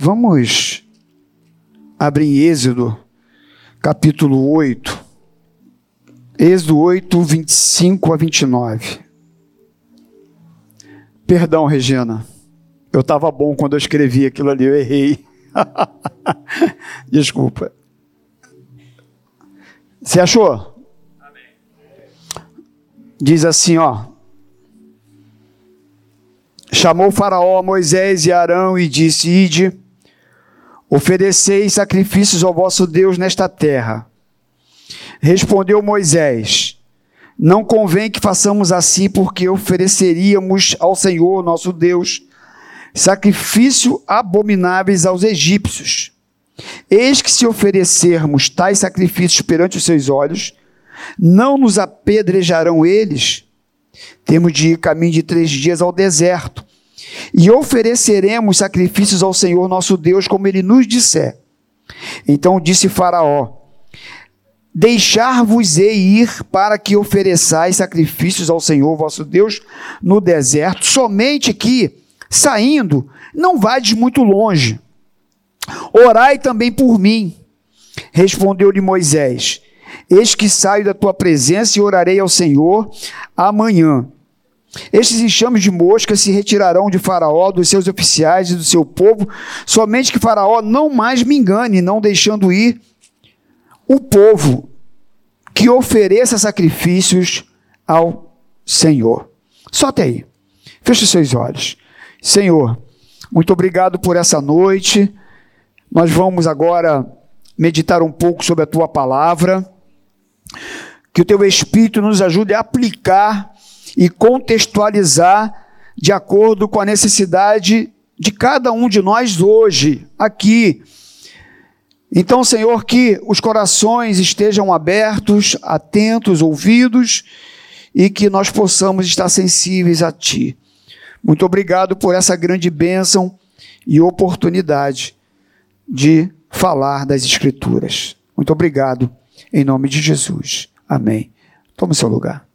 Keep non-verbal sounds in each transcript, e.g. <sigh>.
Vamos abrir em Êxodo, capítulo 8. Êxodo 8, 25 a 29. Perdão, Regina. Eu estava bom quando eu escrevi aquilo ali, eu errei. <laughs> Desculpa. Você achou? Diz assim, ó. Chamou Faraó Moisés e Arão e disse: Ide, ofereceis sacrifícios ao vosso Deus nesta terra. Respondeu Moisés: Não convém que façamos assim, porque ofereceríamos ao Senhor nosso Deus sacrifício abomináveis aos egípcios. Eis que se oferecermos tais sacrifícios perante os seus olhos, não nos apedrejarão eles. Temos de ir caminho de três dias ao deserto, e ofereceremos sacrifícios ao Senhor nosso Deus, como ele nos disser. Então disse Faraó: Deixar-vos-ei ir para que ofereçais sacrifícios ao Senhor vosso Deus no deserto, somente que, saindo, não vades muito longe. Orai também por mim. Respondeu-lhe Moisés: Eis que saio da tua presença e orarei ao Senhor amanhã. Estes enxames de moscas se retirarão de Faraó, dos seus oficiais e do seu povo, somente que Faraó não mais me engane, não deixando ir o povo que ofereça sacrifícios ao Senhor. Só até aí. Feche seus olhos. Senhor, muito obrigado por essa noite. Nós vamos agora meditar um pouco sobre a tua palavra. Que o teu Espírito nos ajude a aplicar e contextualizar de acordo com a necessidade de cada um de nós hoje, aqui. Então, Senhor, que os corações estejam abertos, atentos, ouvidos e que nós possamos estar sensíveis a Ti. Muito obrigado por essa grande bênção e oportunidade de falar das Escrituras. Muito obrigado, em nome de Jesus. Amém. Tome seu lugar.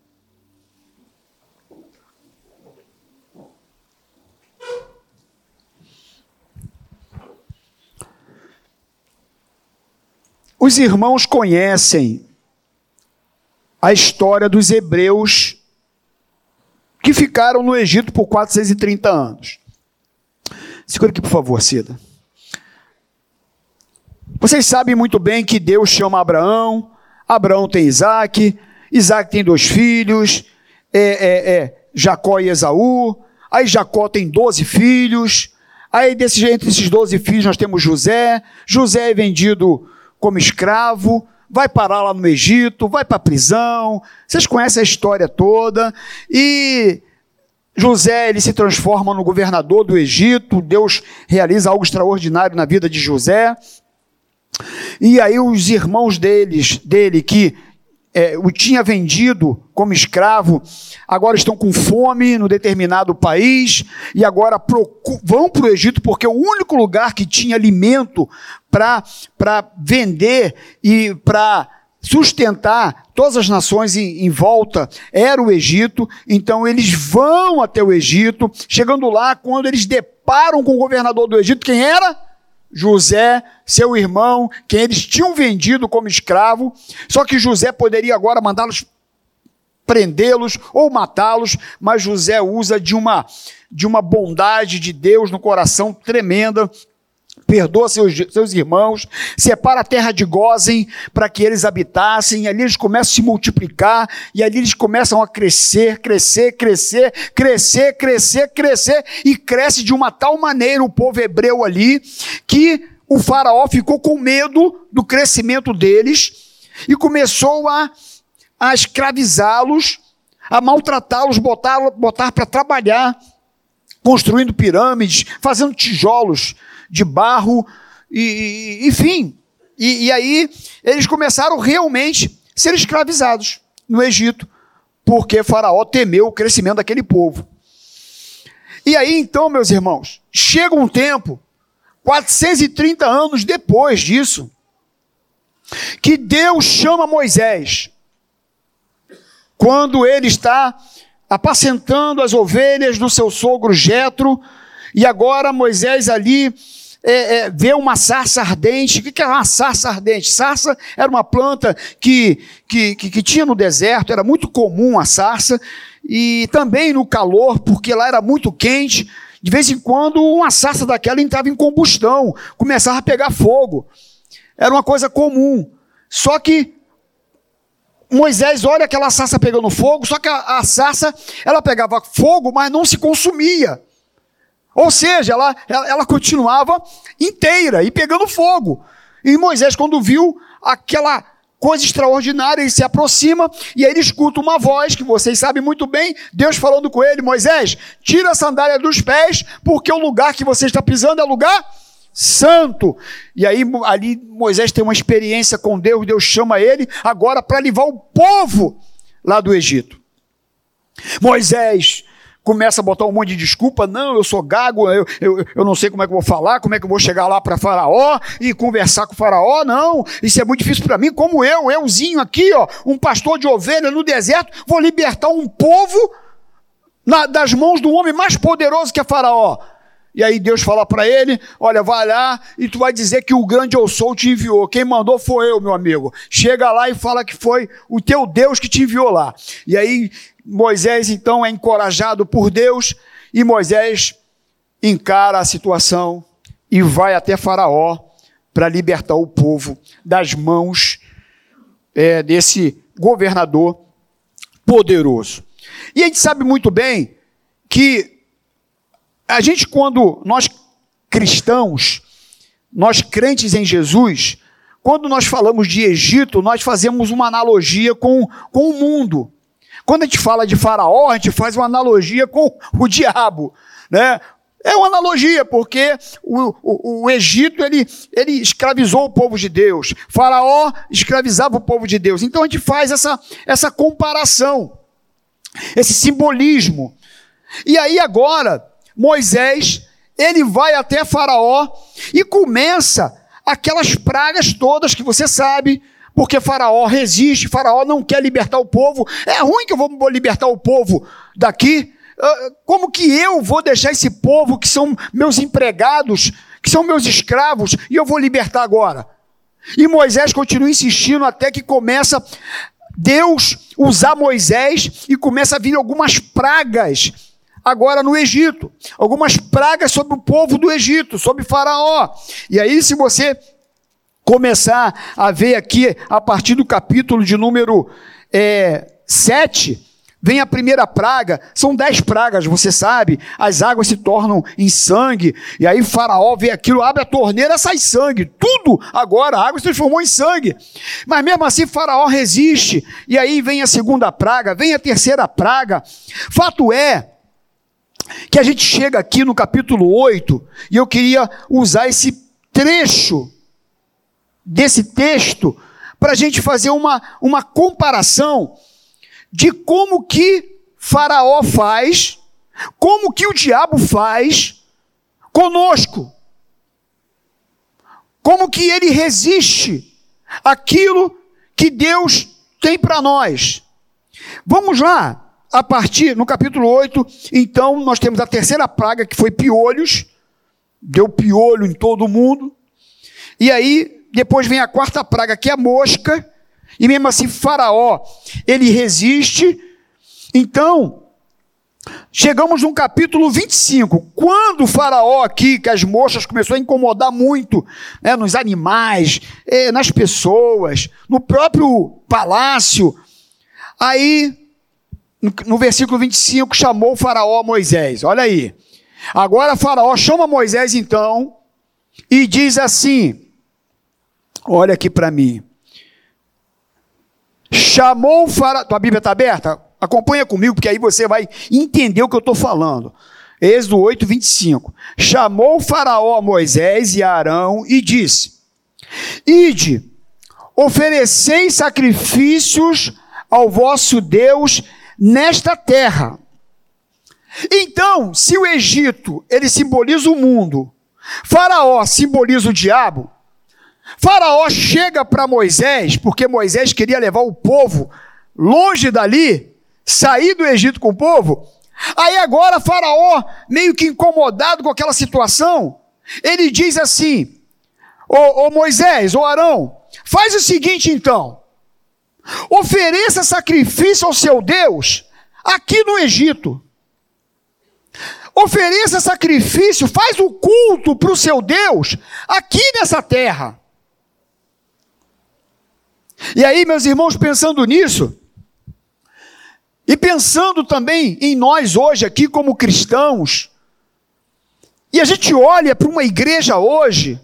Os irmãos conhecem a história dos hebreus que ficaram no Egito por 430 anos. Segura aqui, por favor, Cida. Vocês sabem muito bem que Deus chama Abraão, Abraão tem Isaac, Isaac tem dois filhos, é, é, é, Jacó e Esaú, aí Jacó tem doze filhos, aí desse, entre esses doze filhos nós temos José, José é vendido como escravo, vai parar lá no Egito, vai para a prisão, vocês conhecem a história toda, e José ele se transforma no governador do Egito, Deus realiza algo extraordinário na vida de José, e aí os irmãos deles, dele que é, o tinha vendido como escravo, agora estão com fome no determinado país e agora vão para o Egito porque o único lugar que tinha alimento para vender e para sustentar todas as nações em, em, volta. Era o Egito, então eles vão até o Egito, chegando lá, quando eles deparam com o governador do Egito, quem era? José, seu irmão, quem eles tinham vendido como escravo, só que José poderia agora mandá-los prendê-los ou matá-los, mas José usa de uma de uma bondade de Deus no coração tremenda perdoa seus, seus irmãos, separa a terra de Gozem para que eles habitassem, e ali eles começam a se multiplicar, e ali eles começam a crescer, crescer, crescer, crescer, crescer, crescer, e cresce de uma tal maneira o povo hebreu ali, que o faraó ficou com medo do crescimento deles, e começou a, a escravizá-los, a maltratá-los, botar, botar para trabalhar, construindo pirâmides, fazendo tijolos, de barro, e, e enfim. E, e aí eles começaram realmente a ser escravizados no Egito, porque Faraó temeu o crescimento daquele povo. E aí então, meus irmãos, chega um tempo, 430 anos depois disso, que Deus chama Moisés, quando ele está apacentando as ovelhas do seu sogro Jetro, e agora Moisés ali é, é, uma sarça ardente. O que é uma sarça ardente? Sarça era uma planta que, que, que, que tinha no deserto, era muito comum a sarça, e também no calor, porque lá era muito quente. De vez em quando, uma sarça daquela entrava em combustão, começava a pegar fogo. Era uma coisa comum. Só que Moisés olha aquela sarça pegando fogo, só que a, a sarça, ela pegava fogo, mas não se consumia. Ou seja, ela, ela, ela continuava inteira e pegando fogo. E Moisés, quando viu aquela coisa extraordinária, ele se aproxima e aí ele escuta uma voz que vocês sabem muito bem, Deus falando com ele, Moisés, tira a sandália dos pés, porque o lugar que você está pisando é lugar santo. E aí ali Moisés tem uma experiência com Deus, Deus chama ele agora para levar o povo lá do Egito. Moisés começa a botar um monte de desculpa, não, eu sou gago, eu, eu, eu não sei como é que eu vou falar, como é que eu vou chegar lá para Faraó e conversar com o Faraó, não, isso é muito difícil para mim, como eu, euzinho aqui, ó, um pastor de ovelha no deserto, vou libertar um povo na, das mãos do homem mais poderoso que é Faraó. E aí Deus fala para ele: Olha, vai lá e tu vai dizer que o grande eu sou te enviou. Quem mandou foi eu, meu amigo. Chega lá e fala que foi o teu Deus que te enviou lá. E aí Moisés então é encorajado por Deus e Moisés encara a situação e vai até Faraó para libertar o povo das mãos é, desse governador poderoso. E a gente sabe muito bem que a gente, quando nós cristãos, nós crentes em Jesus, quando nós falamos de Egito, nós fazemos uma analogia com, com o mundo. Quando a gente fala de Faraó, a gente faz uma analogia com o diabo, né? É uma analogia, porque o, o, o, Egito ele, ele escravizou o povo de Deus, Faraó escravizava o povo de Deus. Então a gente faz essa, essa comparação, esse simbolismo. E aí agora, Moisés, ele vai até Faraó e começa aquelas pragas todas que você sabe, porque Faraó resiste, Faraó não quer libertar o povo. É ruim que eu vou libertar o povo daqui. Ah, como que eu vou deixar esse povo que são meus empregados, que são meus escravos, e eu vou libertar agora? E Moisés continua insistindo até que começa Deus usar Moisés e começa a vir algumas pragas agora no Egito. Algumas pragas sobre o povo do Egito, sobre Faraó. E aí, se você começar a ver aqui, a partir do capítulo de número é, 7, vem a primeira praga, são dez pragas, você sabe, as águas se tornam em sangue, e aí Faraó vê aquilo, abre a torneira, sai sangue, tudo agora, a água se transformou em sangue, mas mesmo assim Faraó resiste, e aí vem a segunda praga, vem a terceira praga, fato é, que a gente chega aqui no capítulo 8, e eu queria usar esse trecho desse texto para a gente fazer uma, uma comparação de como que Faraó faz, como que o diabo faz conosco. Como que ele resiste aquilo que Deus tem para nós. Vamos lá, a partir, no capítulo 8, então, nós temos a terceira praga, que foi piolhos, deu piolho em todo mundo. E aí, depois vem a quarta praga, que é a mosca, e mesmo assim, Faraó, ele resiste. Então, chegamos no capítulo 25, quando o Faraó aqui, que as moscas começou a incomodar muito né, nos animais, eh, nas pessoas, no próprio palácio, aí no versículo 25, chamou o Faraó Moisés. Olha aí. Agora Faraó chama Moisés então e diz assim: Olha aqui para mim. Chamou o Faraó. Tua Bíblia está aberta? Acompanha comigo, porque aí você vai entender o que eu estou falando. Êxodo 8, 25. Chamou o Faraó Moisés e Arão e disse: Ide, oferecei sacrifícios ao vosso Deus nesta terra. Então, se o Egito, ele simboliza o mundo, Faraó simboliza o diabo, Faraó chega para Moisés, porque Moisés queria levar o povo longe dali, sair do Egito com o povo. Aí agora Faraó, meio que incomodado com aquela situação, ele diz assim: Ô, Moisés, ô Arão, faz o seguinte então. Ofereça sacrifício ao seu Deus aqui no Egito. Ofereça sacrifício, faz o culto para o seu Deus aqui nessa terra. E aí, meus irmãos, pensando nisso, e pensando também em nós hoje aqui como cristãos, e a gente olha para uma igreja hoje,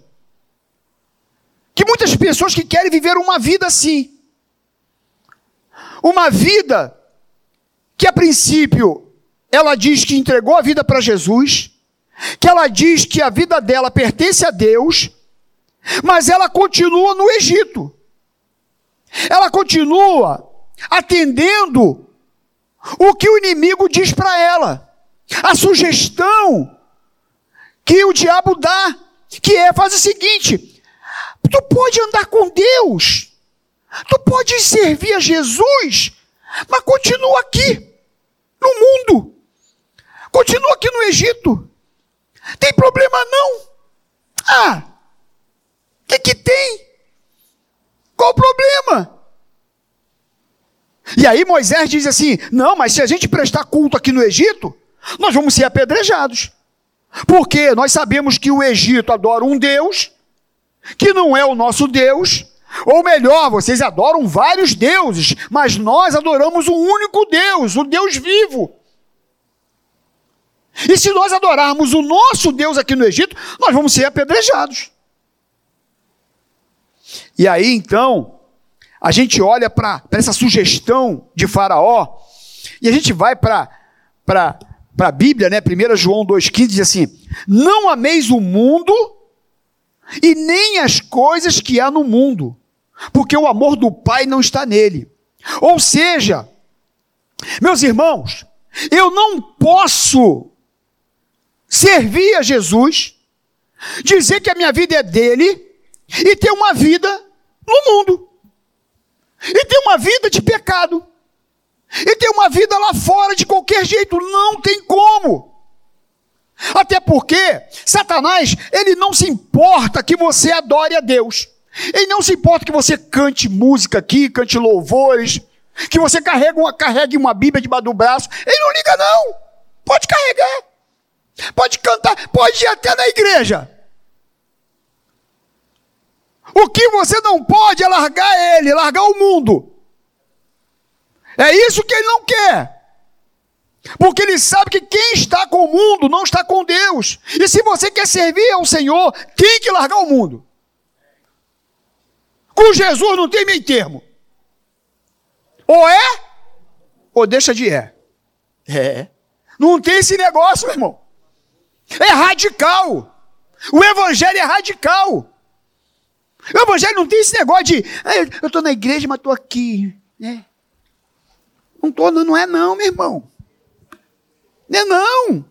que muitas pessoas que querem viver uma vida assim, uma vida que a princípio ela diz que entregou a vida para Jesus, que ela diz que a vida dela pertence a Deus, mas ela continua no Egito. Ela continua atendendo o que o inimigo diz para ela. A sugestão que o diabo dá, que é faz o seguinte: tu pode andar com Deus, tu pode servir a Jesus, mas continua aqui no mundo. Continua aqui no Egito. Tem problema não? Ah, o que, que tem? Qual o problema? E aí Moisés diz assim: não, mas se a gente prestar culto aqui no Egito, nós vamos ser apedrejados. Porque nós sabemos que o Egito adora um Deus, que não é o nosso Deus, ou melhor, vocês adoram vários deuses, mas nós adoramos um único Deus, o Deus vivo. E se nós adorarmos o nosso Deus aqui no Egito, nós vamos ser apedrejados. E aí então, a gente olha para essa sugestão de Faraó, e a gente vai para a Bíblia, né? 1 João 2,15 diz assim: Não ameis o mundo e nem as coisas que há no mundo, porque o amor do Pai não está nele. Ou seja, meus irmãos, eu não posso servir a Jesus, dizer que a minha vida é dele e ter uma vida no mundo. E ter uma vida de pecado. E ter uma vida lá fora de qualquer jeito. Não tem como. Até porque Satanás, ele não se importa que você adore a Deus. Ele não se importa que você cante música aqui, cante louvores, que você carregue uma, carregue uma Bíblia debaixo do braço. Ele não liga, não. Pode carregar. Pode cantar, pode ir até na igreja. O que você não pode é largar ele, largar o mundo. É isso que ele não quer. Porque ele sabe que quem está com o mundo não está com Deus. E se você quer servir ao Senhor, tem que largar o mundo. Com Jesus não tem meio termo. Ou é, ou deixa de é. É. Não tem esse negócio, meu irmão. É radical. O evangelho é radical. O evangelho não tem esse negócio de, eu estou na igreja, mas estou aqui. É. Não estou, não é não, meu irmão. Não é não.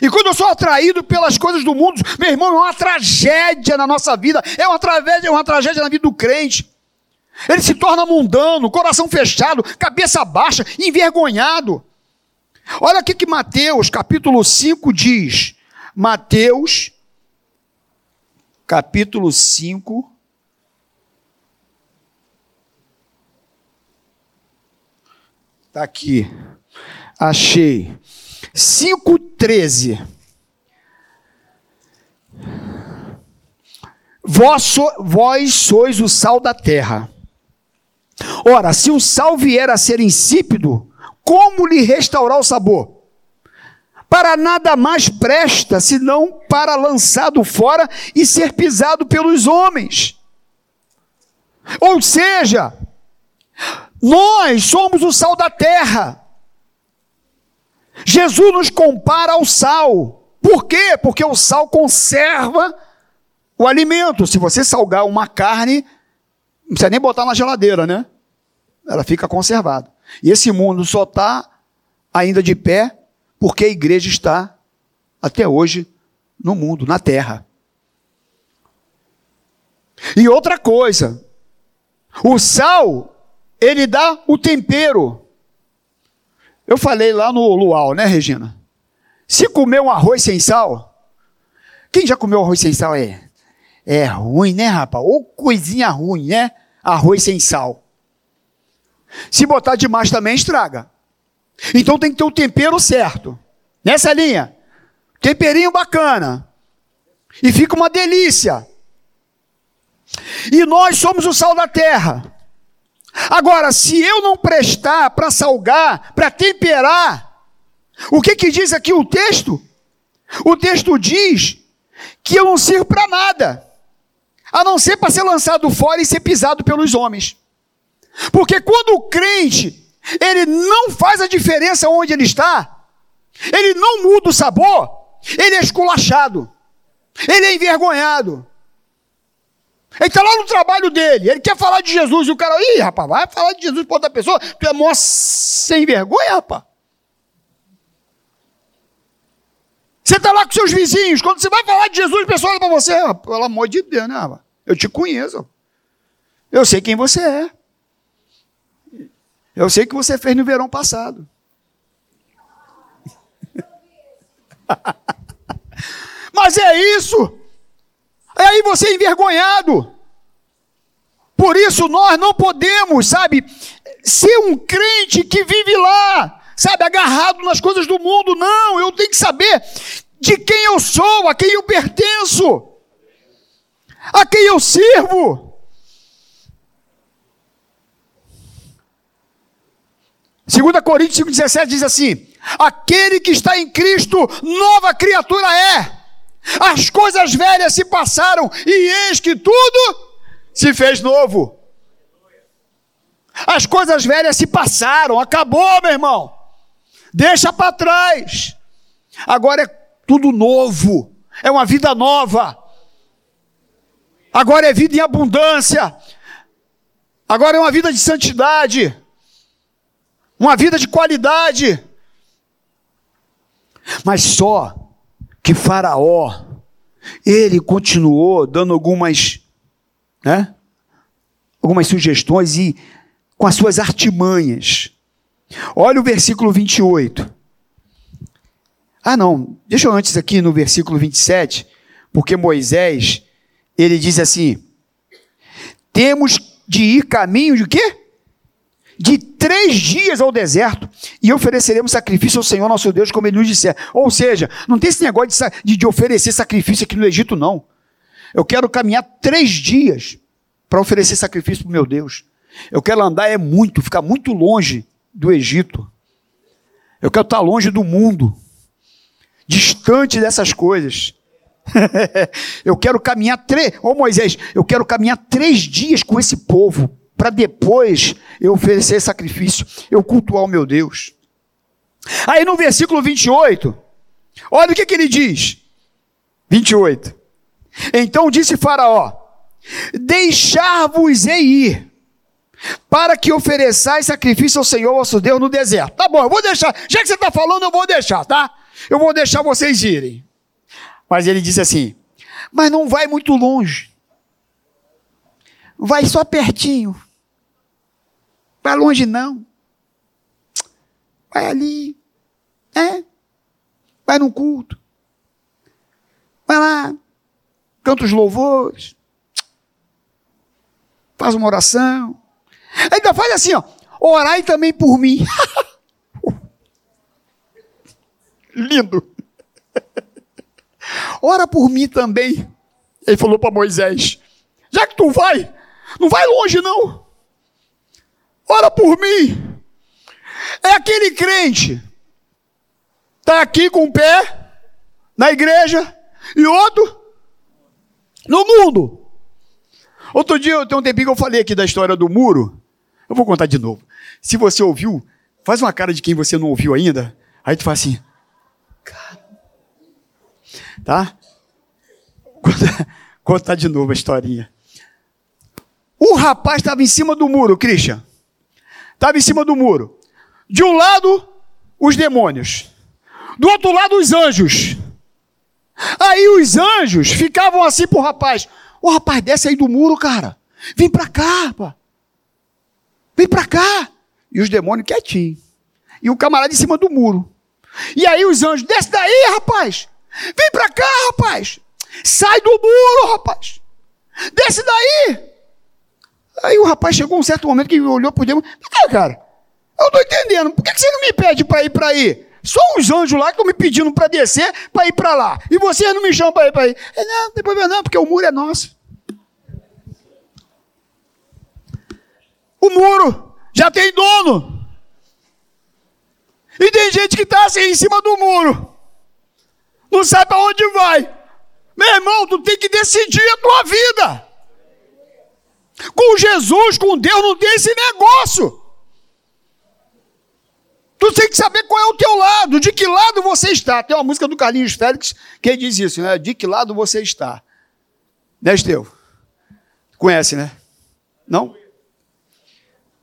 E quando eu sou atraído pelas coisas do mundo, meu irmão, é uma tragédia na nossa vida, é uma tragédia, é uma tragédia na vida do crente. Ele se torna mundano, coração fechado, cabeça baixa, envergonhado. Olha o que Mateus, capítulo 5 diz. Mateus, capítulo 5. Está aqui. Achei. 5,13. Vós, vós sois o sal da terra. Ora, se o sal vier a ser insípido, como lhe restaurar o sabor? Para nada mais presta senão para lançado fora e ser pisado pelos homens. Ou seja, nós somos o sal da terra. Jesus nos compara ao sal. Por quê? Porque o sal conserva o alimento. Se você salgar uma carne, não precisa nem botar na geladeira, né? Ela fica conservada. E esse mundo só está ainda de pé porque a igreja está até hoje no mundo, na terra. E outra coisa, o sal, ele dá o tempero. Eu falei lá no luau, né, Regina? Se comer um arroz sem sal, Quem já comeu arroz sem sal é? É ruim, né, rapaz? Ou coisinha ruim, né? Arroz sem sal. Se botar demais também estraga. Então tem que ter o tempero certo. Nessa linha. Temperinho bacana. E fica uma delícia. E nós somos o sal da terra. Agora, se eu não prestar para salgar, para temperar, o que que diz aqui o texto? O texto diz que eu não sirvo para nada, a não ser para ser lançado fora e ser pisado pelos homens. Porque quando o crente, ele não faz a diferença onde ele está, ele não muda o sabor, ele é esculachado, ele é envergonhado. Ele está lá no trabalho dele, ele quer falar de Jesus, e o cara, ih, rapaz, vai falar de Jesus para outra pessoa, tu é mó sem vergonha, rapaz. Você está lá com seus vizinhos, quando você vai falar de Jesus, o pessoal olha para você, ah, pelo amor de Deus, né, rapaz? Eu te conheço. Eu sei quem você é. Eu sei que você fez no verão passado. <laughs> Mas é isso. É aí você é envergonhado. Por isso nós não podemos, sabe, ser um crente que vive lá, sabe, agarrado nas coisas do mundo. Não, eu tenho que saber de quem eu sou, a quem eu pertenço, a quem eu sirvo. 2 Coríntios 5,17 diz assim: Aquele que está em Cristo, nova criatura é. As coisas velhas se passaram e eis que tudo se fez novo. As coisas velhas se passaram, acabou, meu irmão. Deixa para trás. Agora é tudo novo. É uma vida nova. Agora é vida em abundância. Agora é uma vida de santidade. Uma vida de qualidade. Mas só que Faraó, ele continuou dando algumas, né, algumas sugestões e com as suas artimanhas. Olha o versículo 28. Ah, não, deixa eu antes aqui no versículo 27, porque Moisés, ele diz assim: temos de ir caminho de quê? De três dias ao deserto e ofereceremos sacrifício ao Senhor nosso Deus, como ele nos disser. Ou seja, não tem esse negócio de, de oferecer sacrifício aqui no Egito, não. Eu quero caminhar três dias para oferecer sacrifício para o meu Deus. Eu quero andar é muito, ficar muito longe do Egito. Eu quero estar longe do mundo, distante dessas coisas. <laughs> eu quero caminhar três, ô Moisés, eu quero caminhar três dias com esse povo para depois eu oferecer sacrifício, eu cultuar o meu Deus. Aí no versículo 28, olha o que, que ele diz. 28. Então disse Faraó: Deixar-vos-ei ir, para que ofereçais sacrifício ao Senhor vosso Deus no deserto. Tá bom, eu vou deixar, já que você está falando, eu vou deixar, tá? Eu vou deixar vocês irem. Mas ele disse assim: Mas não vai muito longe, vai só pertinho. Vai longe não. Vai ali. É. Vai num culto. Vai lá. Canta os louvores. Faz uma oração. Ainda faz assim, ó. Orai também por mim. <laughs> Lindo. Ora por mim também. Ele falou para Moisés: Já que tu vai, não vai longe não ora por mim. É aquele crente, está aqui com o pé na igreja e outro no mundo. Outro dia, tem um tempinho que eu falei aqui da história do muro. Eu vou contar de novo. Se você ouviu, faz uma cara de quem você não ouviu ainda. Aí tu fala assim. Tá? Contar, <laughs> contar de novo a historinha. O rapaz estava em cima do muro, Christian estava em cima do muro. De um lado, os demônios. Do outro lado, os anjos. Aí os anjos ficavam assim pro rapaz. Ô rapaz, desce aí do muro, cara. Vem pra cá, pá. Vem pra cá. E os demônios quietinhos. E o camarada em cima do muro. E aí os anjos, desce daí, rapaz. Vem pra cá, rapaz. Sai do muro, rapaz! Desce daí! Aí o rapaz chegou um certo momento que olhou por Deus. Cara, cara, eu não estou entendendo. Por que você não me pede para ir para aí? Só os anjos lá que estão me pedindo para descer, para ir para lá. E vocês não me chamam para ir para aí. É, não, não tem problema não, porque o muro é nosso. O muro já tem dono. E tem gente que está assim em cima do muro. Não sabe para onde vai. Meu irmão, tu tem que decidir a tua vida. Com Jesus, com Deus, não tem esse negócio. Tu tem que saber qual é o teu lado, de que lado você está. Tem uma música do Carlinhos Félix que diz isso, né? De que lado você está. Né, Esteu? Conhece, né? Não?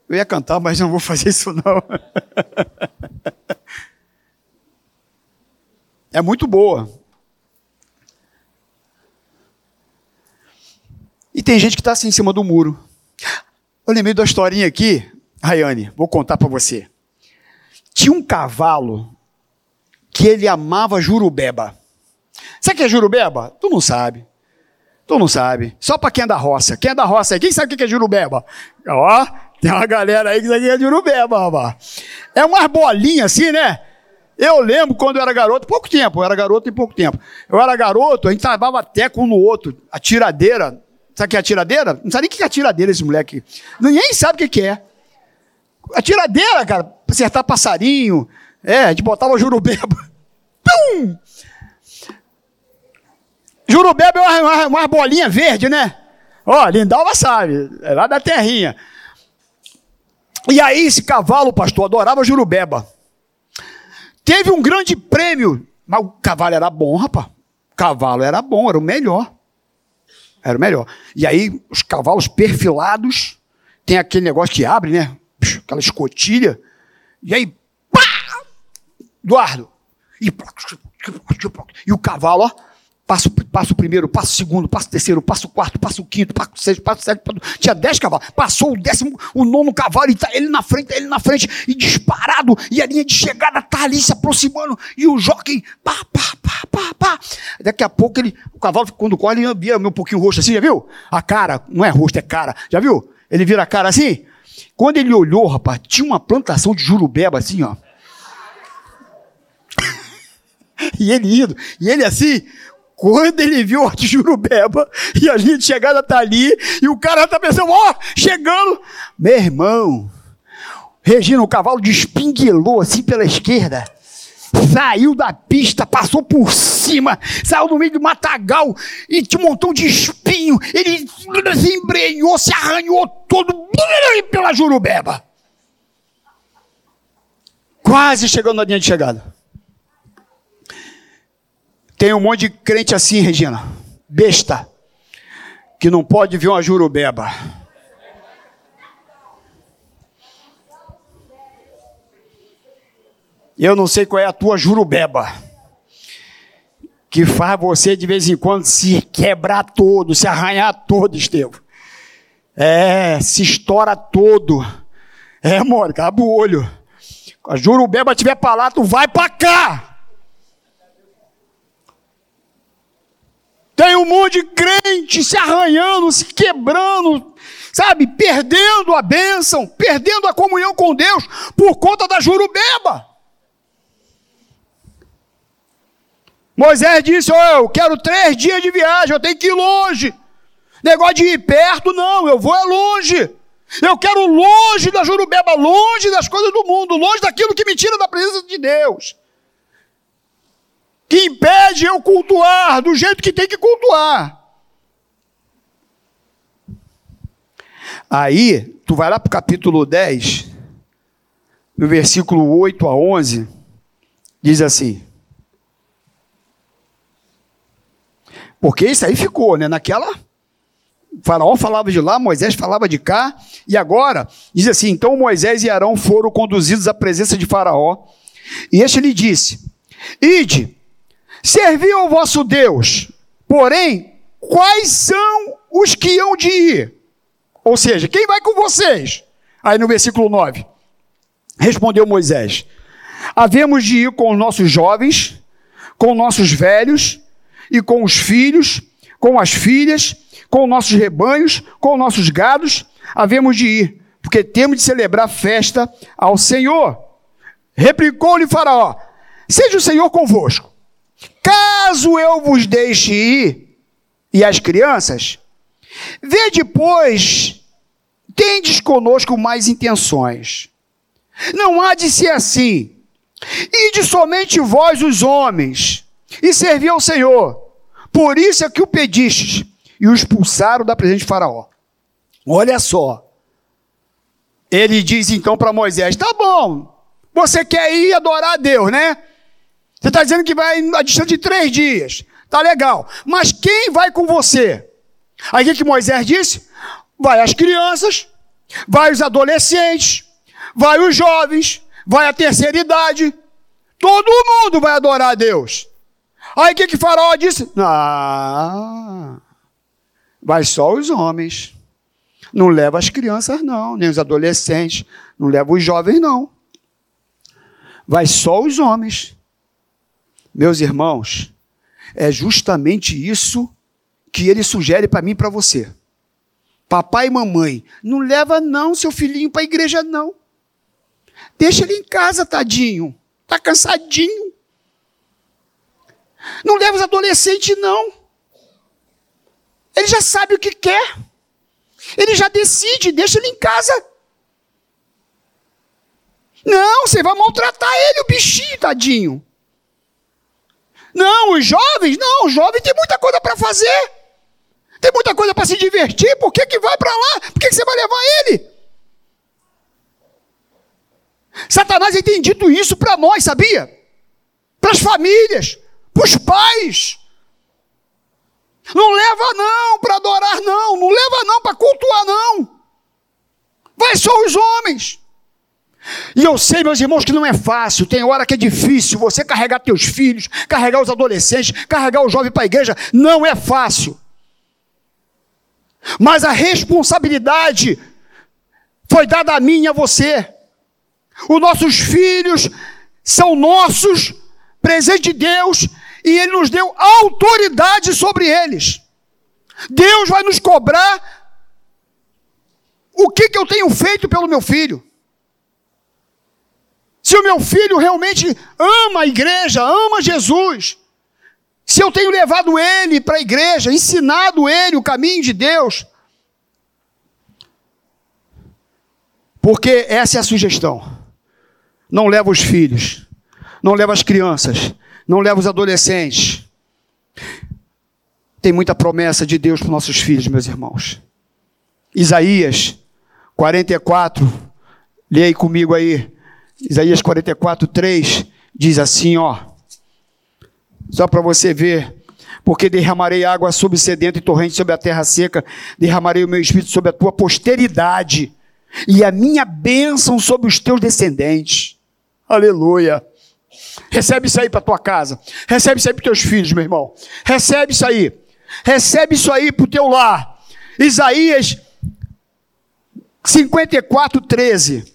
Eu ia cantar, mas não vou fazer isso não. <laughs> é muito boa. E tem gente que está assim em cima do muro. Eu lembrei da historinha aqui, Rayane, vou contar para você. Tinha um cavalo que ele amava jurubeba. Sabe o que é jurubeba? Tu não sabe. Tu não sabe. Só para quem é da roça. Quem é da roça aí? Quem sabe o que é jurubeba? Ó, tem uma galera aí que sabe o que é jurubeba, rapaz. É umas bolinhas assim, né? Eu lembro quando eu era garoto, pouco tempo, eu era garoto em pouco tempo. Eu era garoto, a gente travava até com um no outro, a tiradeira. Sabe o que é a tiradeira? Não sabe nem o que é a tiradeira esse moleque. Ninguém sabe o que é. A tiradeira, cara, pra acertar passarinho. É, a gente botava jurubeba. <laughs> Pum! Jurubeba é uma, uma, uma bolinha verde, né? Ó, Lindalva sabe, é lá da terrinha. E aí esse cavalo, pastor, adorava jurubeba. Teve um grande prêmio, mas o cavalo era bom, rapaz. O cavalo era bom, era o melhor. Era o melhor. E aí os cavalos perfilados, tem aquele negócio que abre, né? aquela escotilha, e aí, pá! Eduardo! E, e o cavalo, ó, passa, passa o primeiro, passa o segundo, passa o terceiro, passa o quarto, passa o quinto, passa o sexto, passa o sétimo, tinha dez cavalos, passou o décimo, o nono cavalo, e tá ele na frente, ele na frente, e disparado, e a linha de chegada tá ali se aproximando, e o jockey, pá, pá, pá, pá, pá. Daqui a pouco ele, o cavalo, quando corre, ele vira um pouquinho rosto assim, já viu? A cara, não é rosto, é cara, já viu? Ele vira a cara assim, quando ele olhou, rapaz, tinha uma plantação de jurubeba assim, ó. <laughs> e ele indo, e ele assim, quando ele viu a de jurubeba, e a linha de chegada tá ali, e o cara tá pensando, ó, oh, chegando. Meu irmão, Regina, o cavalo despinguelou assim pela esquerda saiu da pista, passou por cima, saiu no meio do matagal e tinha um montão de espinho. Ele se embrenhou, se arranhou todo pela jurubeba. Quase chegando na linha de chegada. Tem um monte de crente assim, Regina, besta, que não pode ver uma jurubeba. Eu não sei qual é a tua jurubeba. Que faz você de vez em quando se quebrar todo, se arranhar todo, Estevam. É, se estoura todo. É, Mônica, abre o olho. A jurubeba tiver pra lá, tu vai pra cá. Tem um monte de crente se arranhando, se quebrando, sabe, perdendo a bênção, perdendo a comunhão com Deus por conta da jurubeba. Moisés disse: oh, Eu quero três dias de viagem, eu tenho que ir longe. Negócio de ir perto, não, eu vou é longe. Eu quero longe da Jurubeba, longe das coisas do mundo, longe daquilo que me tira da presença de Deus. Que impede eu cultuar do jeito que tem que cultuar. Aí, tu vai lá para o capítulo 10, no versículo 8 a 11, diz assim: Porque isso aí ficou, né? Naquela. Faraó falava de lá, Moisés falava de cá, e agora diz assim: então Moisés e Arão foram conduzidos à presença de Faraó, e este lhe disse: Ide, servi ao vosso Deus, porém, quais são os que hão de ir? Ou seja, quem vai com vocês? Aí no versículo 9, respondeu Moisés: Havemos de ir com os nossos jovens, com nossos velhos, e com os filhos, com as filhas, com nossos rebanhos, com nossos gados, havemos de ir, porque temos de celebrar festa ao Senhor. Replicou-lhe Faraó: Seja o Senhor convosco. Caso eu vos deixe ir, e as crianças, vê depois, tendes conosco mais intenções. Não há de ser assim. Ide somente vós, os homens, e servi ao Senhor. Por isso é que o pedistes, e o expulsaram da presença de Faraó. Olha só. Ele diz então para Moisés: tá bom, você quer ir adorar a Deus, né? Você está dizendo que vai a distância de três dias. Tá legal. Mas quem vai com você? Aí o que Moisés disse? Vai as crianças, vai os adolescentes, vai os jovens, vai a terceira idade. Todo mundo vai adorar a Deus. Aí o que, que Faraó disse? Ah, vai só os homens. Não leva as crianças, não, nem os adolescentes, não leva os jovens, não. Vai só os homens. Meus irmãos, é justamente isso que ele sugere para mim e para você. Papai e mamãe, não leva não seu filhinho para a igreja não. Deixa ele em casa, tadinho. Tá cansadinho. Não leva os adolescentes não. Ele já sabe o que quer. Ele já decide, deixa ele em casa. Não, você vai maltratar ele, o bichinho, tadinho. Não, os jovens, não, o jovem tem muita coisa para fazer. Tem muita coisa para se divertir, por que, que vai para lá? Por que, que você vai levar ele? Satanás tem dito isso para nós, sabia? Para as famílias, para os pais. Não leva não para adorar não, não leva não para cultuar não. Vai só os homens. E eu sei, meus irmãos, que não é fácil. Tem hora que é difícil você carregar teus filhos, carregar os adolescentes, carregar o jovem para a igreja. Não é fácil. Mas a responsabilidade foi dada a mim e a você. Os nossos filhos são nossos, presente de Deus, e Ele nos deu autoridade sobre eles. Deus vai nos cobrar o que, que eu tenho feito pelo meu filho. Se o meu filho realmente ama a igreja, ama Jesus, se eu tenho levado ele para a igreja, ensinado ele o caminho de Deus, porque essa é a sugestão. Não leva os filhos, não leva as crianças, não leva os adolescentes. Tem muita promessa de Deus para os nossos filhos, meus irmãos. Isaías 44, leia comigo aí. Isaías 44, 3 diz assim, ó. Só para você ver. Porque derramarei água sobre sedento e torrente sobre a terra seca, derramarei o meu espírito sobre a tua posteridade e a minha bênção sobre os teus descendentes. Aleluia. Recebe isso aí para tua casa. Recebe isso aí para teus filhos, meu irmão. Recebe isso aí. Recebe isso aí para o teu lar. Isaías 54, 13.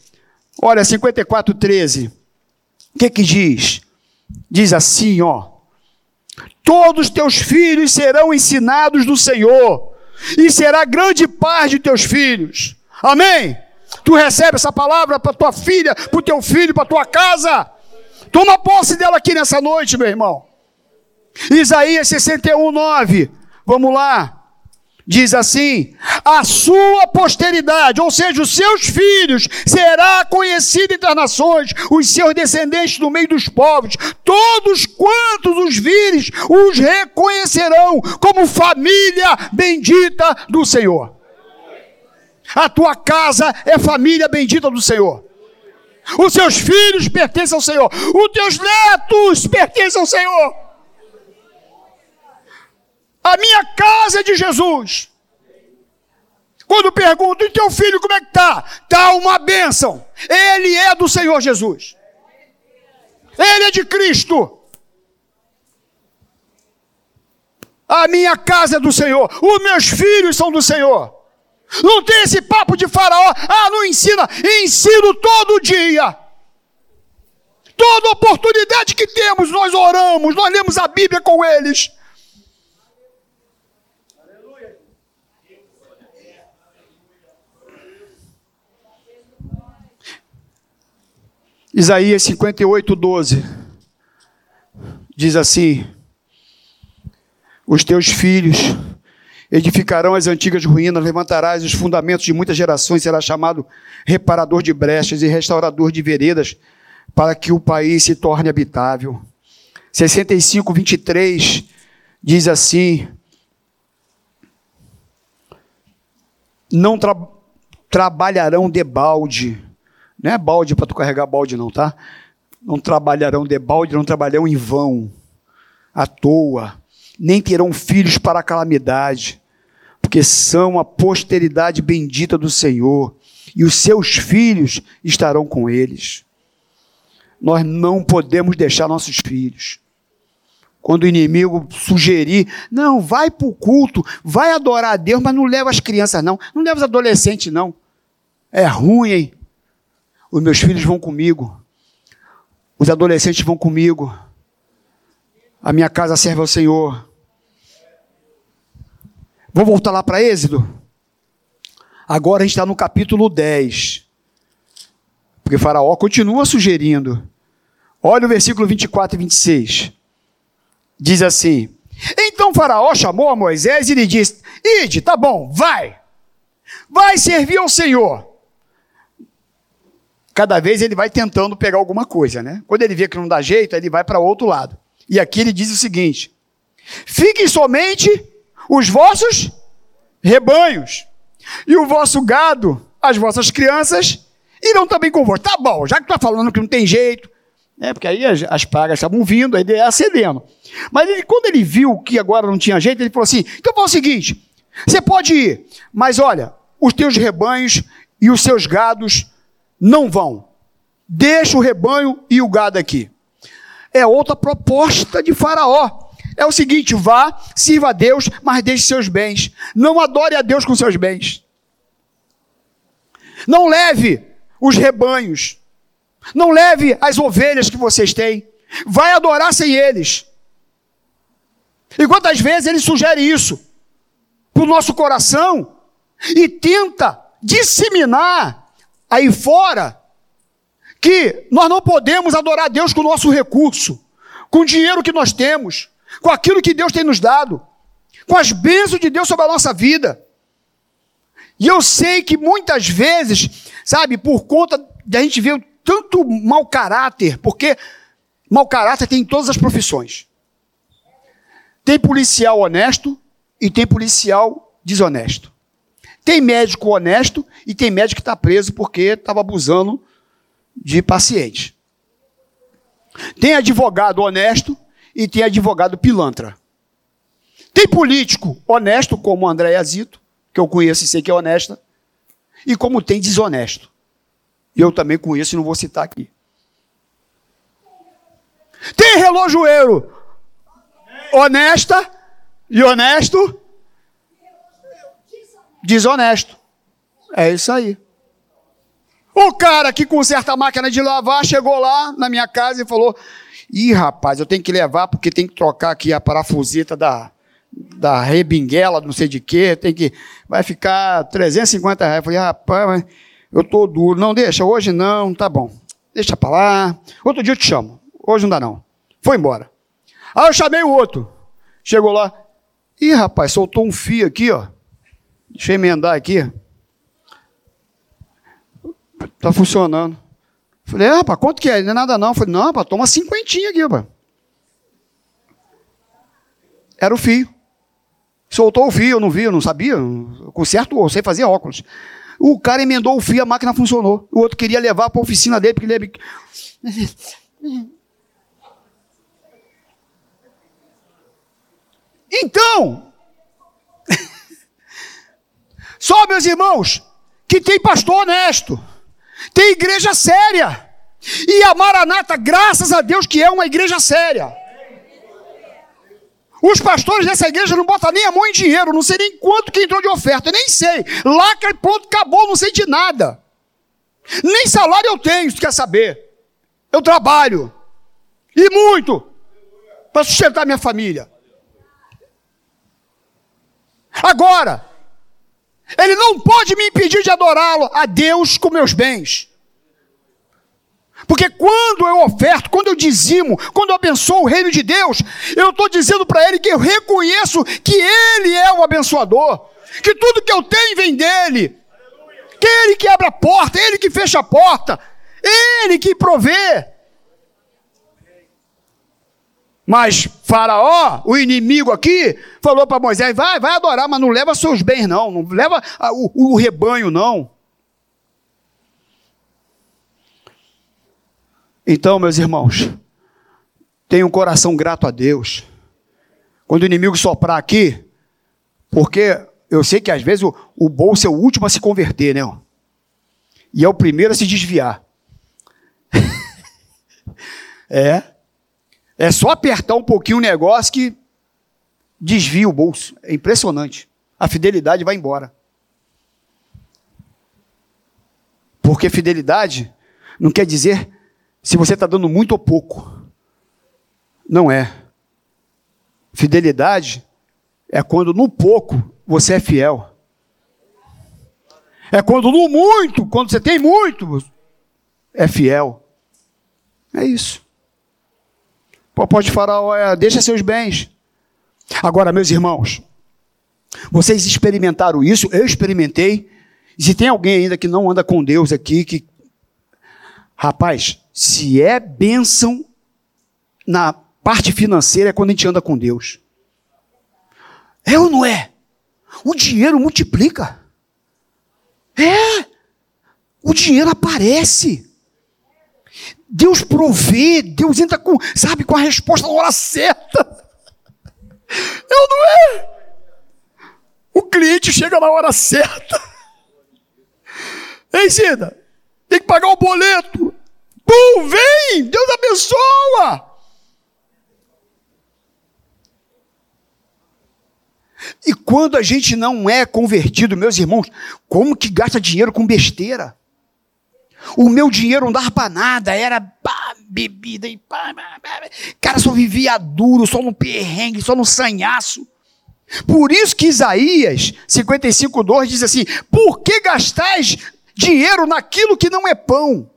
Olha, 54, 13. O que que diz? Diz assim, ó. Todos os teus filhos serão ensinados do Senhor, e será grande parte de teus filhos. Amém? Tu recebe essa palavra para tua filha, para o teu filho, para tua casa. Toma posse dela aqui nessa noite, meu irmão. Isaías 61, 9. Vamos lá. Diz assim: a sua posteridade, ou seja, os seus filhos, será conhecido entre as nações, os seus descendentes no meio dos povos. Todos quantos os vires, os reconhecerão como família bendita do Senhor. A tua casa é família bendita do Senhor. Os seus filhos pertencem ao Senhor. Os teus netos pertencem ao Senhor. A minha casa é de Jesus. Quando pergunto, e teu filho como é que está? Está uma bênção. Ele é do Senhor Jesus. Ele é de Cristo. A minha casa é do Senhor. Os meus filhos são do Senhor. Não tem esse papo de faraó. Ah, não ensina. Ensino todo dia. Toda oportunidade que temos, nós oramos, nós lemos a Bíblia com eles. Isaías 58, 12. Diz assim: Os teus filhos edificarão as antigas ruínas, levantarás os fundamentos de muitas gerações, será chamado reparador de brechas e restaurador de veredas, para que o país se torne habitável. 65, 23 diz assim: Não tra trabalharão de balde, não é balde para tu carregar balde, não, tá? Não trabalharão de balde, não trabalharão em vão, à toa, nem terão filhos para a calamidade, porque são a posteridade bendita do Senhor, e os seus filhos estarão com eles. Nós não podemos deixar nossos filhos. Quando o inimigo sugerir, não, vai para o culto, vai adorar a Deus, mas não leva as crianças, não. Não leva os adolescentes, não. É ruim, hein? Os meus filhos vão comigo. Os adolescentes vão comigo. A minha casa serve ao Senhor. Vou voltar lá para Êxodo. Agora a gente está no capítulo 10. Porque Faraó continua sugerindo. Olha o versículo 24 e 26. Diz assim: Então Faraó chamou a Moisés e lhe disse: Ide, tá bom, vai. Vai servir ao Senhor cada vez ele vai tentando pegar alguma coisa, né? Quando ele vê que não dá jeito, ele vai para outro lado. E aqui ele diz o seguinte: fiquem somente os vossos rebanhos, e o vosso gado, as vossas crianças, irão também convosco. Tá bom, já que está falando que não tem jeito, né? Porque aí as, as pragas estavam vindo, aí ele ia acedendo. Mas ele, quando ele viu que agora não tinha jeito, ele falou assim: então fala o seguinte: você pode ir, mas olha, os teus rebanhos e os seus gados não vão. Deixa o rebanho e o gado aqui. É outra proposta de Faraó. É o seguinte: vá, sirva a Deus, mas deixe seus bens. Não adore a Deus com seus bens. Não leve os rebanhos. Não leve as ovelhas que vocês têm. Vai adorar sem eles. E quantas vezes ele sugere isso para o nosso coração e tenta disseminar aí fora que nós não podemos adorar a Deus com o nosso recurso, com o dinheiro que nós temos, com aquilo que Deus tem nos dado, com as bênçãos de Deus sobre a nossa vida. E eu sei que muitas vezes, sabe, por conta de a gente ver tanto mau caráter, porque mau caráter tem em todas as profissões. Tem policial honesto e tem policial desonesto. Tem médico honesto e tem médico que está preso porque estava abusando de paciente. Tem advogado honesto e tem advogado pilantra. Tem político honesto, como André Azito, que eu conheço e sei que é honesta, e como tem desonesto. Eu também conheço e não vou citar aqui. Tem relojoeiro honesta e honesto, desonesto. É isso aí. O cara que conserta a máquina de lavar chegou lá na minha casa e falou: Ih, rapaz, eu tenho que levar porque tem que trocar aqui a parafuseta da, da rebinguela, não sei de quê, tem que. Vai ficar 350 reais. Eu falei, rapaz, eu tô duro. Não, deixa, hoje não, tá bom. Deixa pra lá. Outro dia eu te chamo. Hoje não dá, não. Foi embora. Aí eu chamei o outro. Chegou lá. Ih, rapaz, soltou um fio aqui, ó. Deixa eu emendar aqui. Tá funcionando. Falei, ah, rapaz, quanto que é? Não é nada não. Falei, não, rapaz, toma cinquentinha aqui, rapaz. Era o fio. Soltou o fio, eu não vi, eu não sabia. Com certo, eu sei fazer óculos. O cara emendou o fio, a máquina funcionou. O outro queria levar para a oficina dele, porque ele... <laughs> Então, só, irmãos, que tem pastor honesto, tem igreja séria. E a Maranata, graças a Deus, que é uma igreja séria. Os pastores dessa igreja não botam nem a mão em dinheiro, não sei nem quanto que entrou de oferta, nem sei. Lacra e pronto, acabou, não sei de nada. Nem salário eu tenho, se quer saber. Eu trabalho. E muito. Para sustentar minha família. Agora, ele não pode me impedir de adorá-lo a Deus com meus bens. Porque quando eu oferto, quando eu dizimo, quando eu abençoo o reino de Deus, eu estou dizendo para Ele que eu reconheço que Ele é o abençoador, que tudo que eu tenho vem dEle, que Ele que abre a porta, Ele que fecha a porta, Ele que provê. Mas Faraó, o inimigo aqui, falou para Moisés: vai, vai adorar, mas não leva seus bens, não, não leva o, o rebanho, não. Então, meus irmãos, tenha um coração grato a Deus. Quando o inimigo soprar aqui, porque eu sei que às vezes o, o bolso é o último a se converter, né? E é o primeiro a se desviar. <laughs> é. É só apertar um pouquinho o negócio que desvia o bolso. É impressionante. A fidelidade vai embora. Porque fidelidade não quer dizer se você está dando muito ou pouco. Não é. Fidelidade é quando no pouco você é fiel. É quando no muito, quando você tem muito, é fiel. É isso. Pode falar, deixa seus bens. Agora, meus irmãos, vocês experimentaram isso, eu experimentei. Se tem alguém ainda que não anda com Deus aqui, que. Rapaz, se é bênção na parte financeira é quando a gente anda com Deus. É ou não é? O dinheiro multiplica. É. O dinheiro aparece. Deus provê, Deus entra com, sabe, com a resposta na hora certa. <laughs> Ou não é? O cliente chega na hora certa. Ei, Cida, tem que pagar o boleto. Pum, vem! Deus abençoa! E quando a gente não é convertido, meus irmãos, como que gasta dinheiro com besteira? O meu dinheiro não dava para nada, era pá, bebida e pá, pá, pá, Cara, só vivia duro, só no perrengue, só no sanhaço. Por isso que Isaías 55,2 diz assim: Por que gastais dinheiro naquilo que não é pão?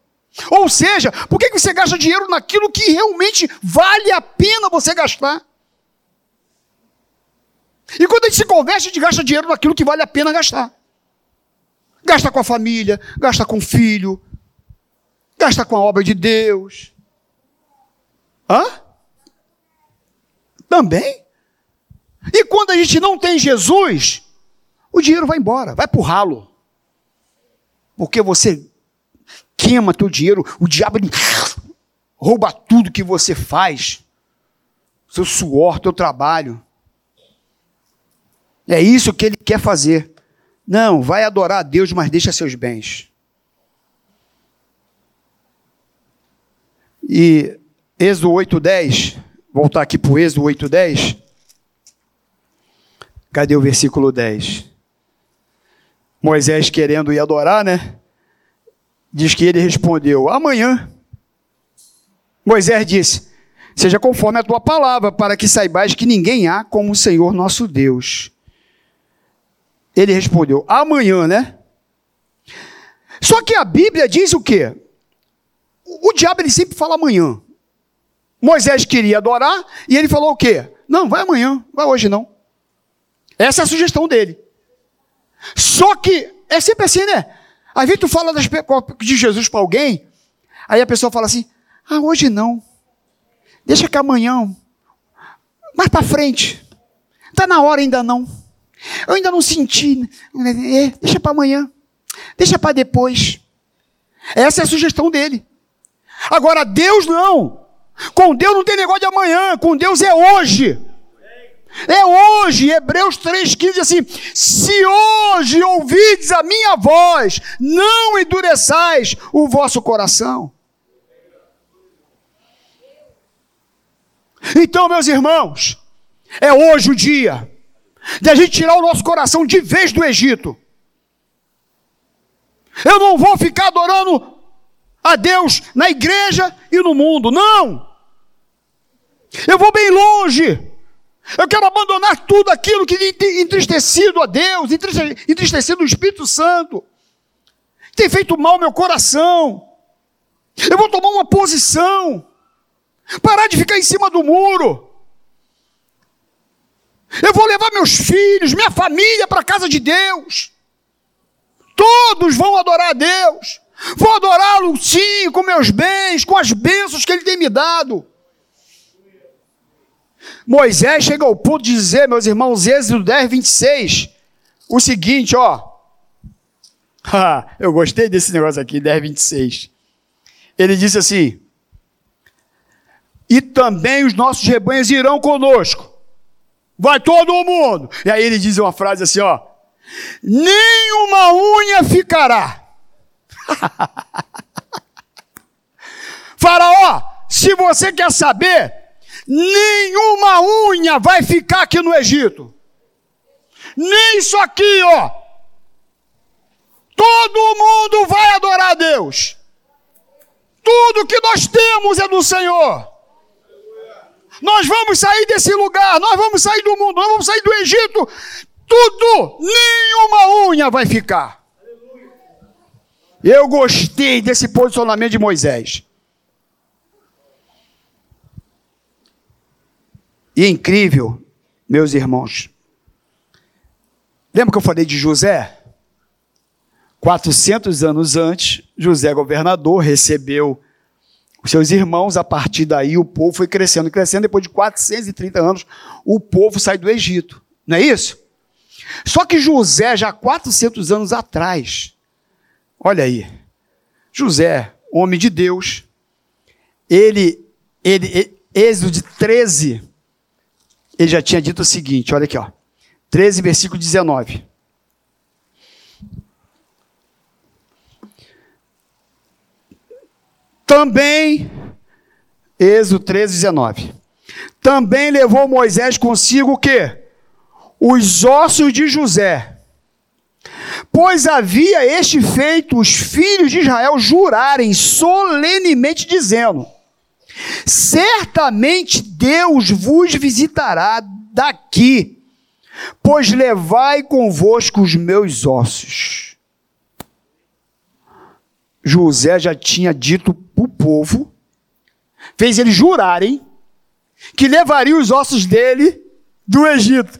Ou seja, por que você gasta dinheiro naquilo que realmente vale a pena você gastar? E quando a gente se converte, a gente gasta dinheiro naquilo que vale a pena gastar. Gasta com a família, gasta com o filho, gasta com a obra de Deus. Hã? Também. E quando a gente não tem Jesus, o dinheiro vai embora, vai para o ralo. Porque você queima teu dinheiro, o diabo rouba tudo que você faz, seu suor, teu trabalho. É isso que ele quer fazer. Não, vai adorar a Deus, mas deixa seus bens. E Êxodo 8:10, voltar aqui para o Êxodo 8:10. Cadê o versículo 10? Moisés querendo ir adorar, né? Diz que ele respondeu: Amanhã. Moisés disse: Seja conforme a tua palavra, para que saibais que ninguém há como o Senhor nosso Deus. Ele respondeu: Amanhã, né? Só que a Bíblia diz o quê? O diabo ele sempre fala amanhã. Moisés queria adorar e ele falou o quê? Não, vai amanhã, vai hoje não. Essa é a sugestão dele. Só que é sempre assim, né? Às vezes tu fala das, de Jesus para alguém, aí a pessoa fala assim: ah, hoje não. Deixa que amanhã, mais para frente. Está na hora ainda não. Eu ainda não senti. É, deixa para amanhã. Deixa para depois. Essa é a sugestão dele. Agora, Deus não. Com Deus não tem negócio de amanhã. Com Deus é hoje. É hoje, Hebreus 3,15 diz assim: Se hoje ouvides a minha voz, não endureçais o vosso coração. Então, meus irmãos, é hoje o dia de a gente tirar o nosso coração de vez do Egito. Eu não vou ficar adorando a Deus na igreja e no mundo, não. Eu vou bem longe. Eu quero abandonar tudo aquilo que entristecido a Deus, entristecido o Espírito Santo, tem feito mal ao meu coração. Eu vou tomar uma posição. Parar de ficar em cima do muro. Eu vou levar meus filhos, minha família para a casa de Deus. Todos vão adorar a Deus. Vou adorá-lo sim, com meus bens, com as bênçãos que ele tem me dado. Moisés chega ao ponto de dizer, meus irmãos, Êxodo 10, 26, o seguinte, ó. <laughs> eu gostei desse negócio aqui, 10, 26. Ele disse assim: E também os nossos rebanhos irão conosco. Vai todo mundo. E aí ele diz uma frase assim, ó. Nem uma unha ficará. <laughs> Faraó, se você quer saber, nenhuma unha vai ficar aqui no Egito. Nem isso aqui, ó. Todo mundo vai adorar a Deus. Tudo que nós temos é do Senhor. Nós vamos sair desse lugar, nós vamos sair do mundo, nós vamos sair do Egito. Tudo, nenhuma unha vai ficar. Eu gostei desse posicionamento de Moisés. E incrível, meus irmãos. Lembra que eu falei de José? 400 anos antes, José, governador, recebeu os seus irmãos. A partir daí, o povo foi crescendo, crescendo. Depois de 430 anos, o povo sai do Egito. Não é isso? Só que José, já 400 anos atrás, olha aí, José, homem de Deus, ele, ele, Êxodo de 13, ele já tinha dito o seguinte, olha aqui, ó, 13, versículo 19. Também, Êxodo 13, 19. Também levou Moisés consigo o quê? Os ossos de José. Pois havia este feito os filhos de Israel jurarem solenemente, dizendo: Certamente Deus vos visitará daqui, pois levai convosco os meus ossos. José já tinha dito para o povo, fez eles jurarem que levaria os ossos dele do Egito.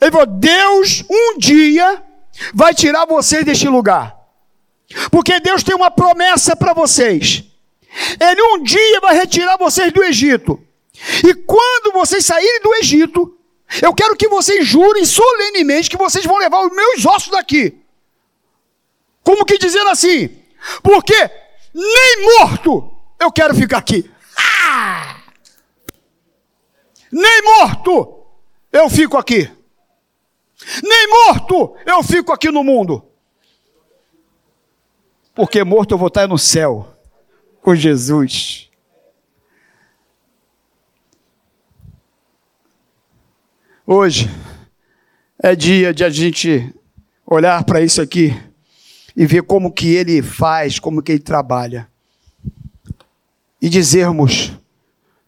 Ele falou: Deus um dia vai tirar vocês deste lugar, porque Deus tem uma promessa para vocês. Ele um dia vai retirar vocês do Egito. E quando vocês saírem do Egito, eu quero que vocês jurem solenemente que vocês vão levar os meus ossos daqui. Como que dizendo assim: porque nem morto eu quero ficar aqui. Ah! Nem morto eu fico aqui. Nem morto eu fico aqui no mundo. Porque morto eu vou estar no céu com Jesus. Hoje é dia de a gente olhar para isso aqui e ver como que ele faz, como que ele trabalha. E dizermos: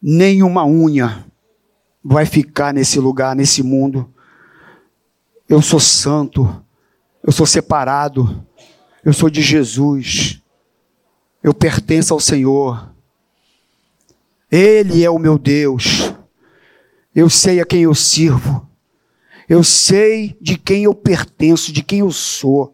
nenhuma unha vai ficar nesse lugar, nesse mundo. Eu sou santo, eu sou separado, eu sou de Jesus, eu pertenço ao Senhor. Ele é o meu Deus. Eu sei a quem eu sirvo. Eu sei de quem eu pertenço, de quem eu sou.